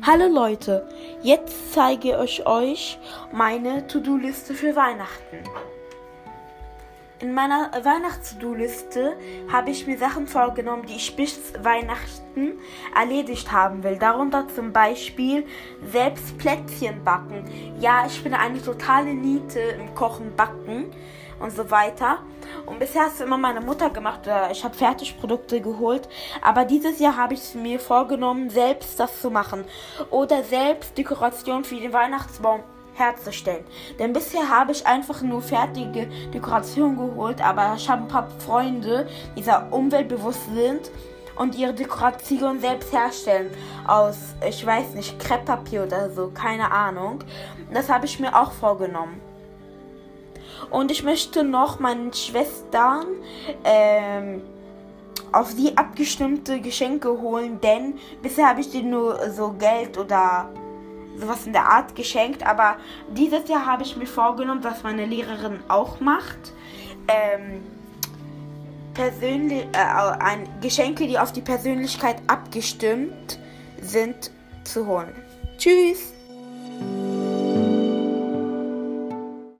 Hallo Leute, jetzt zeige ich euch meine To-Do-Liste für Weihnachten. In meiner Weihnachts-To-Do-Liste habe ich mir Sachen vorgenommen, die ich bis Weihnachten erledigt haben will. Darunter zum Beispiel selbst Plätzchen backen. Ja, ich bin eine totale Niete im Kochen, Backen und so weiter. Und bisher hat es immer meine Mutter gemacht oder ich habe Fertigprodukte geholt. Aber dieses Jahr habe ich mir vorgenommen, selbst das zu machen. Oder selbst Dekoration für den Weihnachtsbaum herzustellen. Denn bisher habe ich einfach nur fertige Dekorationen geholt, aber ich habe ein paar Freunde, die sehr umweltbewusst sind und ihre Dekoration selbst herstellen aus, ich weiß nicht, Krepppapier oder so, keine Ahnung. Das habe ich mir auch vorgenommen. Und ich möchte noch meinen Schwestern ähm, auf sie abgestimmte Geschenke holen, denn bisher habe ich denen nur so Geld oder sowas in der Art geschenkt. Aber dieses Jahr habe ich mir vorgenommen, was meine Lehrerin auch macht. Ähm, persönlich, äh, ein, Geschenke, die auf die Persönlichkeit abgestimmt sind, zu holen. Tschüss!